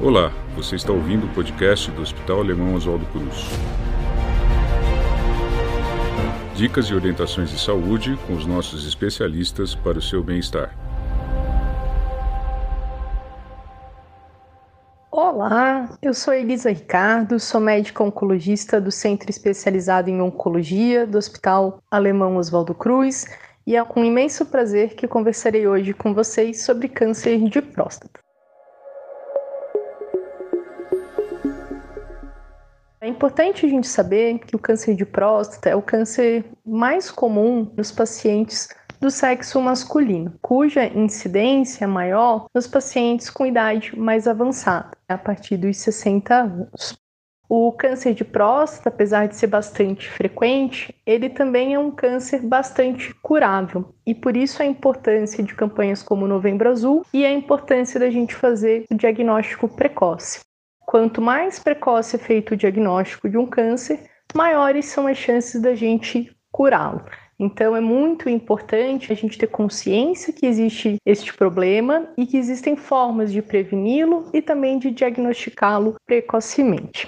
Olá, você está ouvindo o podcast do Hospital Alemão Oswaldo Cruz. Dicas e orientações de saúde com os nossos especialistas para o seu bem-estar. Olá, eu sou Elisa Ricardo, sou médica oncologista do Centro Especializado em Oncologia do Hospital Alemão Oswaldo Cruz e é com imenso prazer que conversarei hoje com vocês sobre câncer de próstata. É importante a gente saber que o câncer de próstata é o câncer mais comum nos pacientes do sexo masculino, cuja incidência é maior nos pacientes com idade mais avançada, a partir dos 60 anos. O câncer de próstata, apesar de ser bastante frequente, ele também é um câncer bastante curável. E por isso a importância de campanhas como Novembro Azul e a importância da gente fazer o diagnóstico precoce. Quanto mais precoce é feito o diagnóstico de um câncer, maiores são as chances da gente curá-lo. Então é muito importante a gente ter consciência que existe este problema e que existem formas de preveni-lo e também de diagnosticá-lo precocemente.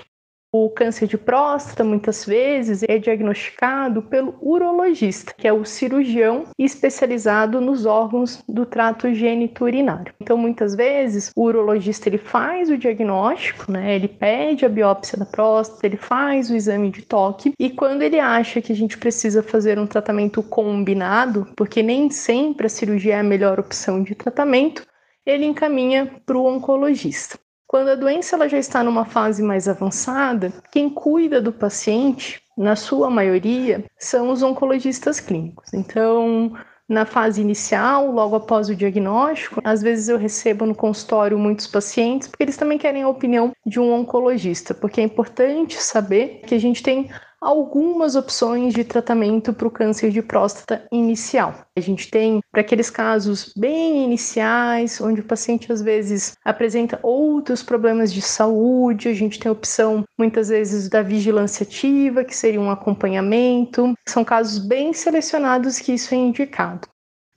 O câncer de próstata, muitas vezes, é diagnosticado pelo urologista, que é o cirurgião especializado nos órgãos do trato geniturinário. Então, muitas vezes, o urologista ele faz o diagnóstico, né? Ele pede a biópsia da próstata, ele faz o exame de toque e quando ele acha que a gente precisa fazer um tratamento combinado, porque nem sempre a cirurgia é a melhor opção de tratamento, ele encaminha para o oncologista. Quando a doença ela já está numa fase mais avançada, quem cuida do paciente, na sua maioria, são os oncologistas clínicos. Então, na fase inicial, logo após o diagnóstico, às vezes eu recebo no consultório muitos pacientes, porque eles também querem a opinião de um oncologista, porque é importante saber que a gente tem algumas opções de tratamento para o câncer de próstata inicial. A gente tem para aqueles casos bem iniciais, onde o paciente às vezes apresenta outros problemas de saúde, a gente tem a opção muitas vezes da vigilância ativa, que seria um acompanhamento. São casos bem selecionados que isso é indicado.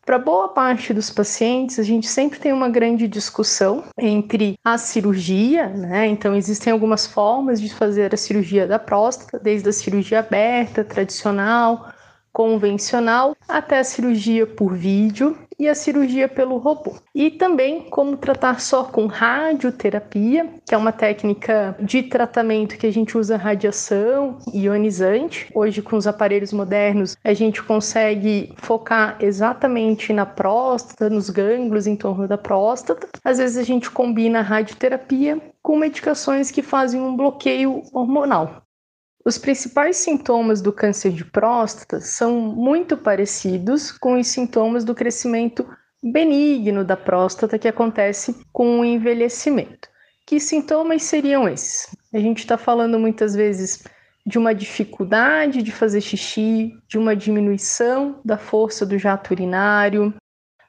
Para boa parte dos pacientes, a gente sempre tem uma grande discussão entre a cirurgia, né? Então, existem algumas formas de fazer a cirurgia da próstata, desde a cirurgia aberta, tradicional, convencional, até a cirurgia por vídeo e a cirurgia pelo robô. E também como tratar só com radioterapia, que é uma técnica de tratamento que a gente usa radiação ionizante. Hoje, com os aparelhos modernos, a gente consegue focar exatamente na próstata, nos gânglios em torno da próstata. Às vezes a gente combina radioterapia com medicações que fazem um bloqueio hormonal. Os principais sintomas do câncer de próstata são muito parecidos com os sintomas do crescimento benigno da próstata que acontece com o envelhecimento. Que sintomas seriam esses? A gente está falando muitas vezes de uma dificuldade de fazer xixi, de uma diminuição da força do jato urinário.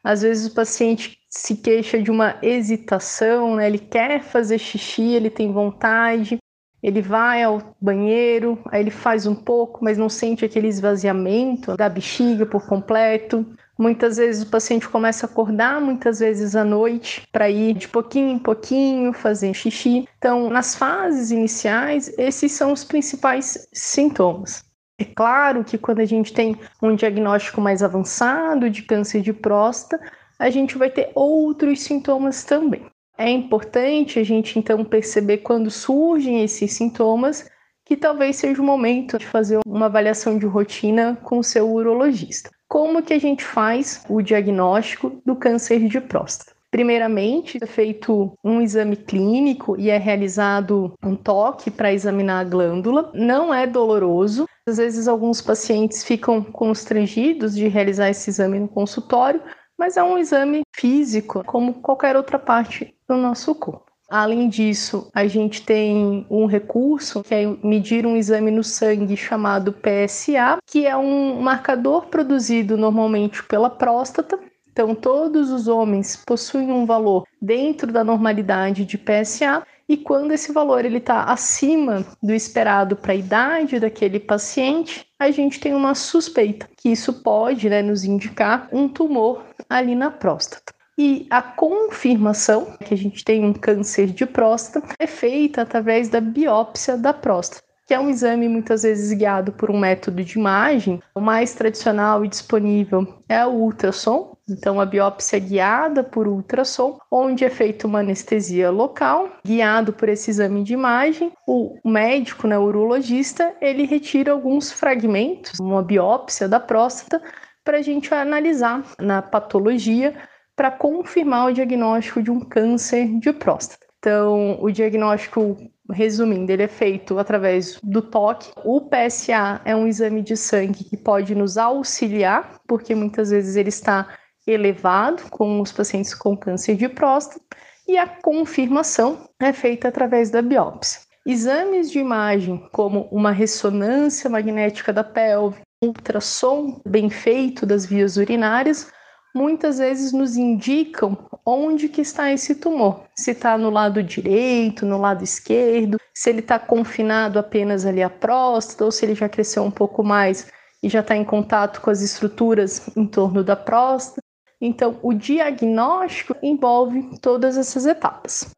Às vezes o paciente se queixa de uma hesitação, né? ele quer fazer xixi, ele tem vontade, ele vai ao banheiro, aí ele faz um pouco, mas não sente aquele esvaziamento da bexiga por completo. Muitas vezes o paciente começa a acordar, muitas vezes à noite, para ir de pouquinho em pouquinho fazer xixi. Então, nas fases iniciais, esses são os principais sintomas. É claro que quando a gente tem um diagnóstico mais avançado de câncer de próstata, a gente vai ter outros sintomas também. É importante a gente então perceber quando surgem esses sintomas que talvez seja o momento de fazer uma avaliação de rotina com o seu urologista. Como que a gente faz o diagnóstico do câncer de próstata? Primeiramente, é feito um exame clínico e é realizado um toque para examinar a glândula. Não é doloroso. Às vezes, alguns pacientes ficam constrangidos de realizar esse exame no consultório, mas é um exame físico, como qualquer outra parte do nosso corpo. Além disso, a gente tem um recurso que é medir um exame no sangue chamado PSA, que é um marcador produzido normalmente pela próstata. Então, todos os homens possuem um valor dentro da normalidade de PSA e quando esse valor ele está acima do esperado para a idade daquele paciente, a gente tem uma suspeita que isso pode né, nos indicar um tumor ali na próstata. E a confirmação que a gente tem um câncer de próstata é feita através da biópsia da próstata que é um exame muitas vezes guiado por um método de imagem. O mais tradicional e disponível é o ultrassom, então a biópsia é guiada por ultrassom, onde é feita uma anestesia local, guiado por esse exame de imagem. O médico, né, o urologista, ele retira alguns fragmentos, uma biópsia da próstata, para a gente analisar na patologia para confirmar o diagnóstico de um câncer de próstata. Então, o diagnóstico Resumindo, ele é feito através do toque. O PSA é um exame de sangue que pode nos auxiliar, porque muitas vezes ele está elevado com os pacientes com câncer de próstata, e a confirmação é feita através da biópsia. Exames de imagem, como uma ressonância magnética da pelve, ultrassom bem feito das vias urinárias, muitas vezes nos indicam onde que está esse tumor. Se está no lado direito, no lado esquerdo, se ele está confinado apenas ali à próstata ou se ele já cresceu um pouco mais e já está em contato com as estruturas em torno da próstata. Então, o diagnóstico envolve todas essas etapas.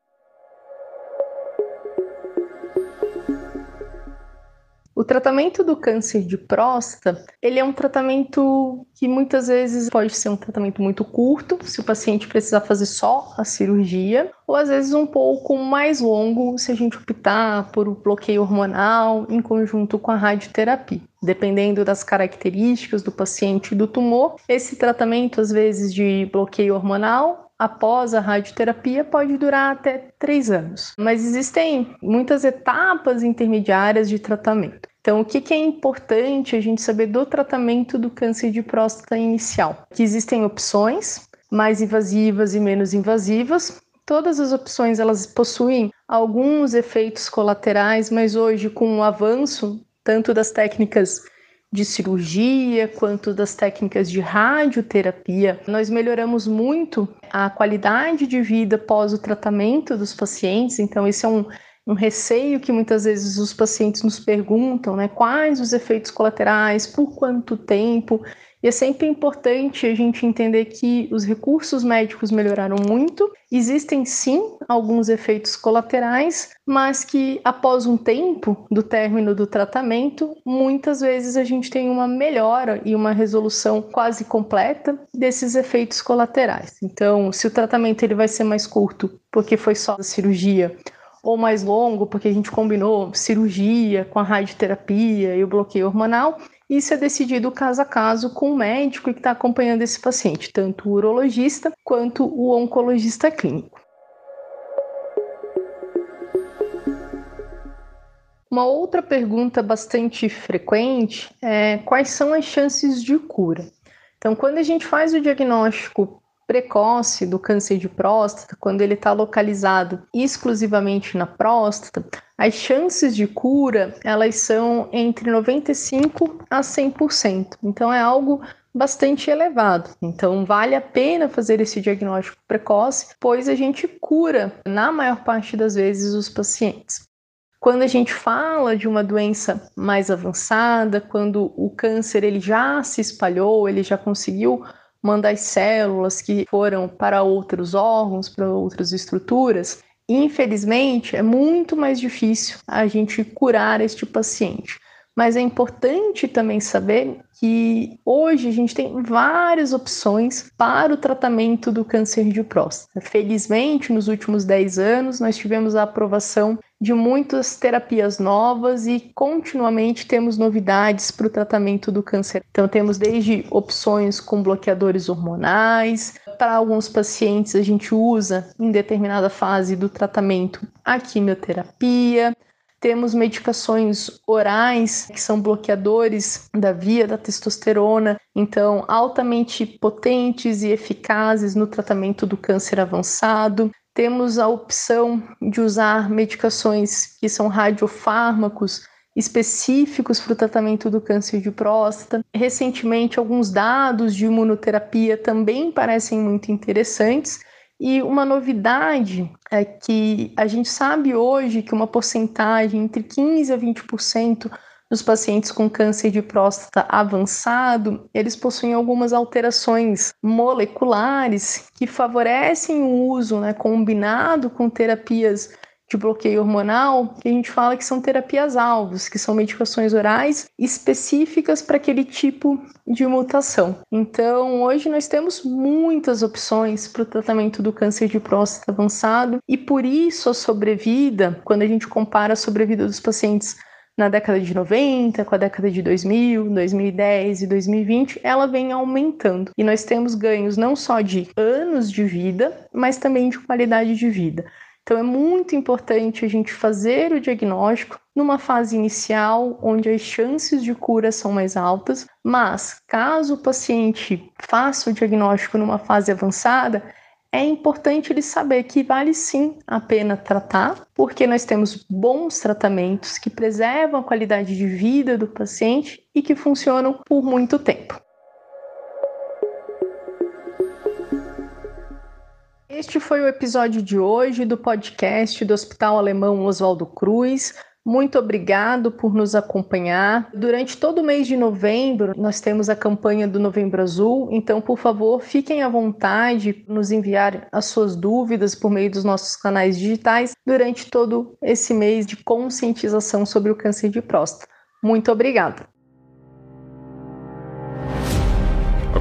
O tratamento do câncer de próstata, ele é um tratamento que muitas vezes pode ser um tratamento muito curto, se o paciente precisar fazer só a cirurgia, ou às vezes um pouco mais longo se a gente optar por um bloqueio hormonal em conjunto com a radioterapia. Dependendo das características do paciente e do tumor, esse tratamento, às vezes de bloqueio hormonal, após a radioterapia pode durar até três anos. Mas existem muitas etapas intermediárias de tratamento. Então, o que, é importante a gente saber do tratamento do câncer de próstata inicial? Que existem opções mais invasivas e menos invasivas. Todas as opções elas possuem alguns efeitos colaterais, mas hoje com o avanço tanto das técnicas de cirurgia quanto das técnicas de radioterapia, nós melhoramos muito a qualidade de vida pós o tratamento dos pacientes. Então, esse é um, um receio que muitas vezes os pacientes nos perguntam, né? Quais os efeitos colaterais, por quanto tempo? E é sempre importante a gente entender que os recursos médicos melhoraram muito, existem sim alguns efeitos colaterais, mas que após um tempo do término do tratamento, muitas vezes a gente tem uma melhora e uma resolução quase completa desses efeitos colaterais. Então, se o tratamento ele vai ser mais curto porque foi só a cirurgia, ou mais longo porque a gente combinou cirurgia com a radioterapia e o bloqueio hormonal, isso é decidido caso a caso com o médico que está acompanhando esse paciente, tanto o urologista quanto o oncologista clínico. Uma outra pergunta bastante frequente é quais são as chances de cura? Então, quando a gente faz o diagnóstico precoce do câncer de próstata, quando ele está localizado exclusivamente na próstata, as chances de cura elas são entre 95 a 100%. Então é algo bastante elevado. Então vale a pena fazer esse diagnóstico precoce, pois a gente cura na maior parte das vezes os pacientes. Quando a gente fala de uma doença mais avançada, quando o câncer ele já se espalhou, ele já conseguiu mandar as células que foram para outros órgãos, para outras estruturas, infelizmente é muito mais difícil a gente curar este paciente. Mas é importante também saber que hoje a gente tem várias opções para o tratamento do câncer de próstata. Felizmente, nos últimos 10 anos, nós tivemos a aprovação de muitas terapias novas e continuamente temos novidades para o tratamento do câncer. Então, temos desde opções com bloqueadores hormonais, para alguns pacientes a gente usa em determinada fase do tratamento a quimioterapia. Temos medicações orais que são bloqueadores da via da testosterona, então altamente potentes e eficazes no tratamento do câncer avançado. Temos a opção de usar medicações que são radiofármacos específicos para o tratamento do câncer de próstata. Recentemente, alguns dados de imunoterapia também parecem muito interessantes. E uma novidade é que a gente sabe hoje que uma porcentagem entre 15 a 20% Nos pacientes com câncer de próstata avançado, eles possuem algumas alterações moleculares que favorecem o uso né, combinado com terapias de bloqueio hormonal, que a gente fala que são terapias-alvos, que são medicações orais específicas para aquele tipo de mutação. Então, hoje nós temos muitas opções para o tratamento do câncer de próstata avançado e por isso a sobrevida, quando a gente compara a sobrevida dos pacientes na década de 90, com a década de 2000, 2010 e 2020, ela vem aumentando. E nós temos ganhos não só de anos de vida, mas também de qualidade de vida. Então é muito importante a gente fazer o diagnóstico numa fase inicial, onde as chances de cura são mais altas, mas caso o paciente faça o diagnóstico numa fase avançada, é importante ele saber que vale sim a pena tratar, porque nós temos bons tratamentos que preservam a qualidade de vida do paciente e que funcionam por muito tempo. Este foi o episódio de hoje do podcast do Hospital Alemão Oswaldo Cruz. Muito obrigado por nos acompanhar. Durante todo o mês de novembro, nós temos a campanha do Novembro Azul, então, por favor, fiquem à vontade nos enviar as suas dúvidas por meio dos nossos canais digitais durante todo esse mês de conscientização sobre o câncer de próstata. Muito obrigada.